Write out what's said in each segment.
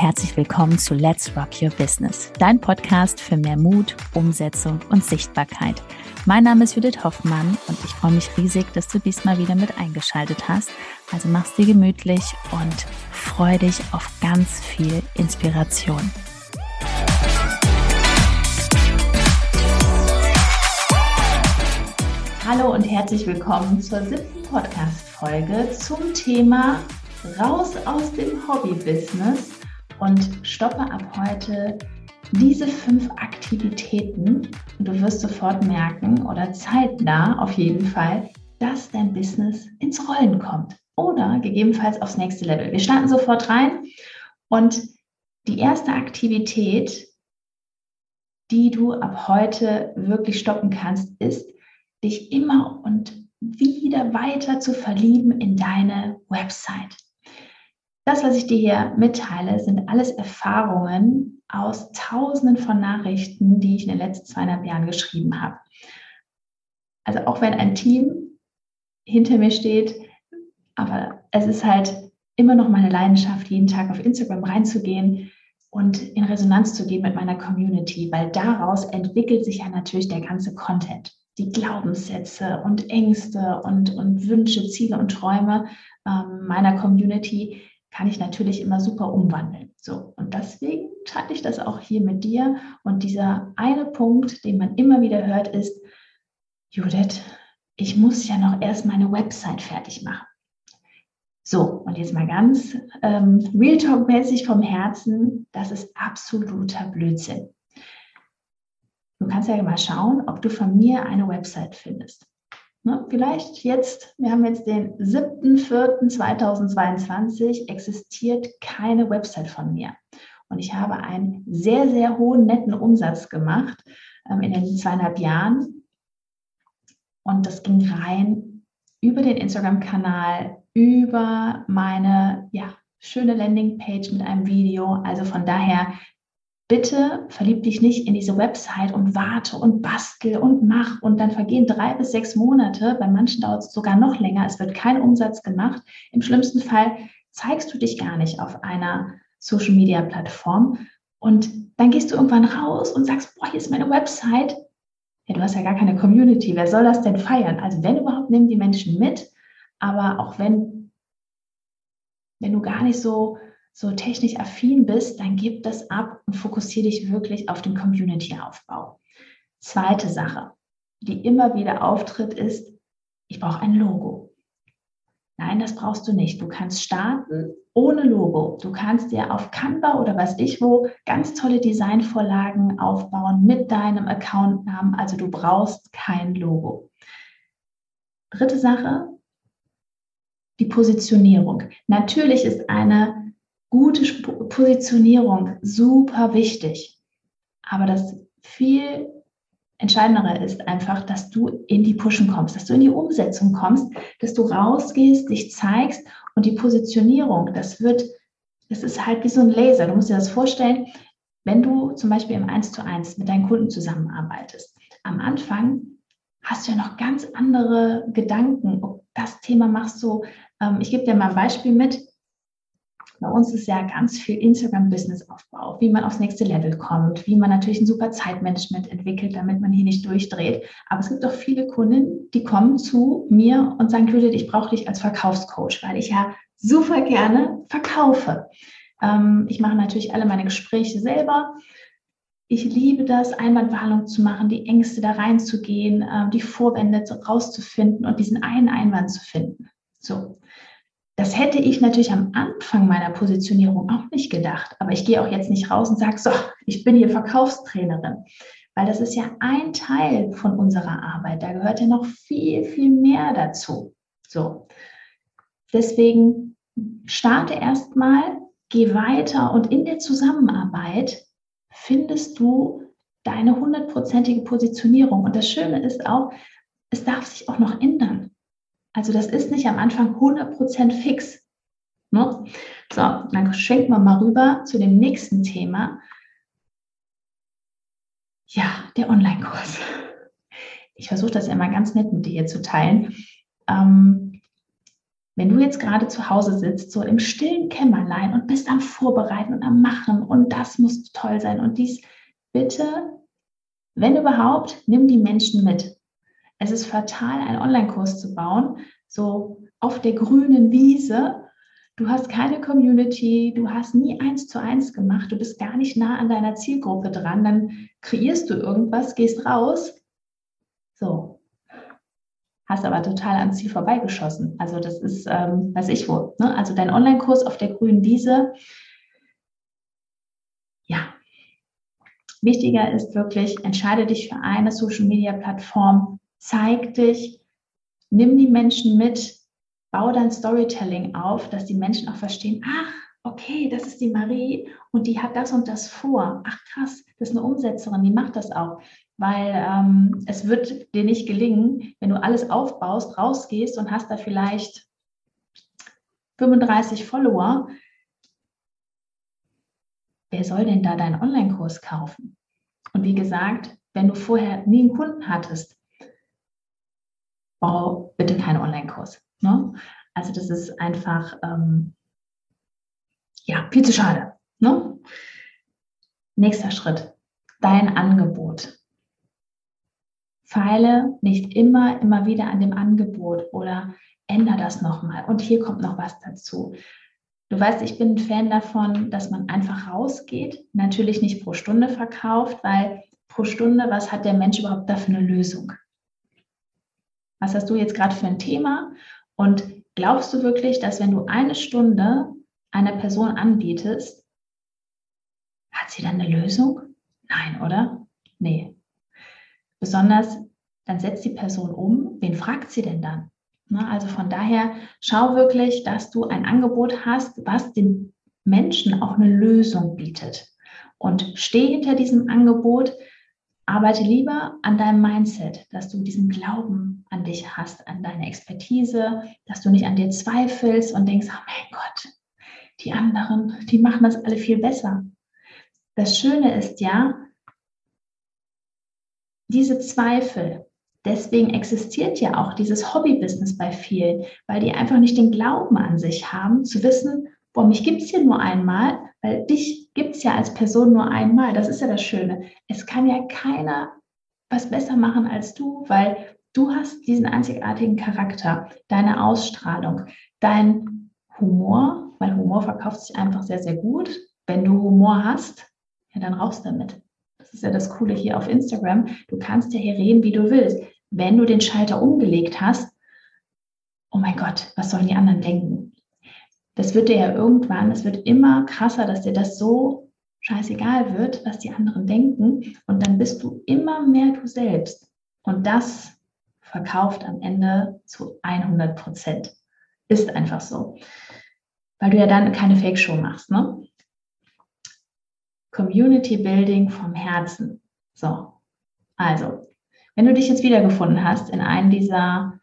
herzlich willkommen zu Let's Rock Your Business, dein Podcast für mehr Mut, Umsetzung und Sichtbarkeit. Mein Name ist Judith Hoffmann und ich freue mich riesig, dass du diesmal wieder mit eingeschaltet hast. Also mach's dir gemütlich und freu dich auf ganz viel Inspiration. Hallo und herzlich willkommen zur siebten Podcast-Folge zum Thema Raus aus dem Hobby-Business und stoppe ab heute diese fünf Aktivitäten und du wirst sofort merken oder zeitnah auf jeden Fall, dass dein Business ins Rollen kommt oder gegebenenfalls aufs nächste Level. Wir starten sofort rein und die erste Aktivität, die du ab heute wirklich stoppen kannst, ist, dich immer und wieder weiter zu verlieben in deine Website. Das, was ich dir hier mitteile, sind alles Erfahrungen aus Tausenden von Nachrichten, die ich in den letzten zweieinhalb Jahren geschrieben habe. Also auch wenn ein Team hinter mir steht, aber es ist halt immer noch meine Leidenschaft, jeden Tag auf Instagram reinzugehen und in Resonanz zu gehen mit meiner Community, weil daraus entwickelt sich ja natürlich der ganze Content. Die Glaubenssätze und Ängste und, und Wünsche, Ziele und Träume ähm, meiner Community, kann ich natürlich immer super umwandeln. So, und deswegen teile ich das auch hier mit dir. Und dieser eine Punkt, den man immer wieder hört, ist, Judith, ich muss ja noch erst meine Website fertig machen. So, und jetzt mal ganz ähm, Real Talk-mäßig vom Herzen, das ist absoluter Blödsinn. Du kannst ja mal schauen, ob du von mir eine Website findest. Ne, vielleicht jetzt, wir haben jetzt den 7.4.2022, existiert keine Website von mir. Und ich habe einen sehr, sehr hohen netten Umsatz gemacht ähm, in den zweieinhalb Jahren. Und das ging rein über den Instagram-Kanal, über meine ja, schöne Landingpage mit einem Video. Also von daher bitte verlieb dich nicht in diese Website und warte und bastel und mach und dann vergehen drei bis sechs Monate. Bei manchen dauert es sogar noch länger. Es wird kein Umsatz gemacht. Im schlimmsten Fall zeigst du dich gar nicht auf einer Social Media Plattform und dann gehst du irgendwann raus und sagst, boah, hier ist meine Website. Ja, du hast ja gar keine Community. Wer soll das denn feiern? Also wenn überhaupt, nehmen die Menschen mit. Aber auch wenn, wenn du gar nicht so so technisch affin bist, dann gib das ab und fokussiere dich wirklich auf den Community-Aufbau. Zweite Sache, die immer wieder auftritt, ist, ich brauche ein Logo. Nein, das brauchst du nicht. Du kannst starten ohne Logo. Du kannst dir auf Canva oder was ich wo ganz tolle Designvorlagen aufbauen mit deinem Accountnamen. Also du brauchst kein Logo. Dritte Sache, die Positionierung. Natürlich ist eine gute Positionierung, super wichtig. Aber das viel Entscheidendere ist einfach, dass du in die Pushen kommst, dass du in die Umsetzung kommst, dass du rausgehst, dich zeigst und die Positionierung, das wird, das ist halt wie so ein Laser. Du musst dir das vorstellen, wenn du zum Beispiel im 1 zu 1 mit deinen Kunden zusammenarbeitest. Am Anfang hast du ja noch ganz andere Gedanken. Ob das Thema machst du, ähm, ich gebe dir mal ein Beispiel mit. Bei uns ist ja ganz viel Instagram-Business-Aufbau, wie man aufs nächste Level kommt, wie man natürlich ein super Zeitmanagement entwickelt, damit man hier nicht durchdreht. Aber es gibt auch viele Kunden, die kommen zu mir und sagen, Judith, ich brauche dich als Verkaufscoach, weil ich ja super gerne verkaufe. Ähm, ich mache natürlich alle meine Gespräche selber. Ich liebe das, Einwandbehandlung zu machen, die Ängste da reinzugehen, äh, die Vorwände rauszufinden und diesen einen Einwand zu finden. So. Das hätte ich natürlich am Anfang meiner Positionierung auch nicht gedacht. Aber ich gehe auch jetzt nicht raus und sage, so, ich bin hier Verkaufstrainerin. Weil das ist ja ein Teil von unserer Arbeit. Da gehört ja noch viel, viel mehr dazu. So. Deswegen starte erstmal, geh weiter und in der Zusammenarbeit findest du deine hundertprozentige Positionierung. Und das Schöne ist auch, es darf sich auch noch ändern. Also das ist nicht am Anfang 100% fix. Ne? So, dann schenken wir mal rüber zu dem nächsten Thema. Ja, der Online-Kurs. Ich versuche das immer ganz nett mit dir hier zu teilen. Ähm, wenn du jetzt gerade zu Hause sitzt, so im stillen Kämmerlein und bist am Vorbereiten und am Machen und das muss toll sein und dies, bitte, wenn überhaupt, nimm die Menschen mit. Es ist fatal, einen Online-Kurs zu bauen, so auf der grünen Wiese. Du hast keine Community, du hast nie eins zu eins gemacht, du bist gar nicht nah an deiner Zielgruppe dran, dann kreierst du irgendwas, gehst raus. So, hast aber total am Ziel vorbeigeschossen. Also das ist, ähm, weiß ich wo. Ne? Also dein Online-Kurs auf der grünen Wiese. Ja. Wichtiger ist wirklich, entscheide dich für eine Social-Media-Plattform, zeig dich, nimm die Menschen mit, bau dein Storytelling auf, dass die Menschen auch verstehen, ach, okay, das ist die Marie und die hat das und das vor. Ach krass, das ist eine Umsetzerin, die macht das auch weil ähm, es wird dir nicht gelingen, wenn du alles aufbaust, rausgehst und hast da vielleicht 35 Follower. Wer soll denn da deinen Online-Kurs kaufen? Und wie gesagt, wenn du vorher nie einen Kunden hattest, bau bitte keinen Online-Kurs. Ne? Also das ist einfach ähm, ja viel zu schade. Ne? Nächster Schritt, dein Angebot feile nicht immer, immer wieder an dem Angebot oder ändere das nochmal. Und hier kommt noch was dazu. Du weißt, ich bin ein Fan davon, dass man einfach rausgeht, natürlich nicht pro Stunde verkauft, weil pro Stunde, was hat der Mensch überhaupt da für eine Lösung? Was hast du jetzt gerade für ein Thema? Und glaubst du wirklich, dass wenn du eine Stunde einer Person anbietest, hat sie dann eine Lösung? Nein, oder? Nee, Besonders, dann setzt die Person um, wen fragt sie denn dann? Also von daher schau wirklich, dass du ein Angebot hast, was den Menschen auch eine Lösung bietet. Und steh hinter diesem Angebot, arbeite lieber an deinem Mindset, dass du diesen Glauben an dich hast, an deine Expertise, dass du nicht an dir zweifelst und denkst, oh mein Gott, die anderen, die machen das alle viel besser. Das Schöne ist ja, diese Zweifel, deswegen existiert ja auch dieses Hobby-Business bei vielen, weil die einfach nicht den Glauben an sich haben, zu wissen, boah, mich gibt es hier nur einmal, weil dich gibt es ja als Person nur einmal. Das ist ja das Schöne. Es kann ja keiner was besser machen als du, weil du hast diesen einzigartigen Charakter, deine Ausstrahlung, dein Humor, weil Humor verkauft sich einfach sehr, sehr gut. Wenn du Humor hast, ja, dann raus damit. Das ist ja das Coole hier auf Instagram. Du kannst ja hier reden, wie du willst. Wenn du den Schalter umgelegt hast, oh mein Gott, was sollen die anderen denken? Das wird dir ja irgendwann, es wird immer krasser, dass dir das so scheißegal wird, was die anderen denken. Und dann bist du immer mehr du selbst. Und das verkauft am Ende zu 100 Prozent. Ist einfach so. Weil du ja dann keine Fake-Show machst. Ne? Community Building vom Herzen. So, also, wenn du dich jetzt wiedergefunden hast in einem dieser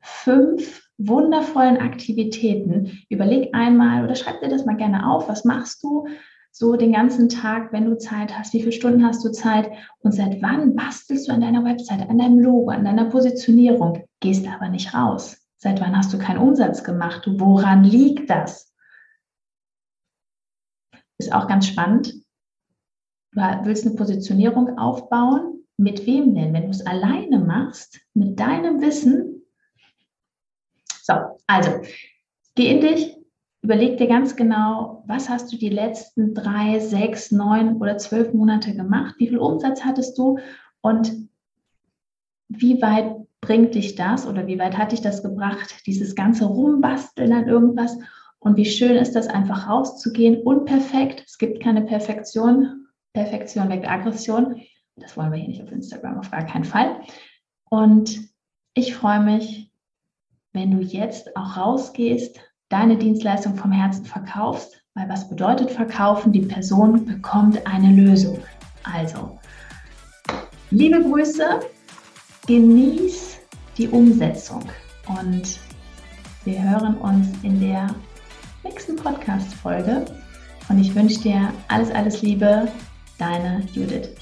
fünf wundervollen Aktivitäten, überleg einmal oder schreib dir das mal gerne auf, was machst du so den ganzen Tag, wenn du Zeit hast, wie viele Stunden hast du Zeit und seit wann bastelst du an deiner Website, an deinem Logo, an deiner Positionierung, gehst aber nicht raus. Seit wann hast du keinen Umsatz gemacht? Woran liegt das? Ist auch ganz spannend. Du willst eine Positionierung aufbauen. Mit wem denn? Wenn du es alleine machst, mit deinem Wissen. So, also, geh in dich, überleg dir ganz genau, was hast du die letzten drei, sechs, neun oder zwölf Monate gemacht? Wie viel Umsatz hattest du? Und wie weit bringt dich das oder wie weit hat dich das gebracht, dieses ganze Rumbasteln an irgendwas? Und wie schön ist das, einfach rauszugehen, unperfekt. Es gibt keine Perfektion. Perfektion weckt Aggression. Das wollen wir hier nicht auf Instagram, auf gar keinen Fall. Und ich freue mich, wenn du jetzt auch rausgehst, deine Dienstleistung vom Herzen verkaufst, weil was bedeutet verkaufen? Die Person bekommt eine Lösung. Also, liebe Grüße, genieß die Umsetzung und wir hören uns in der nächsten Podcast-Folge. Und ich wünsche dir alles, alles Liebe, Deine Judith.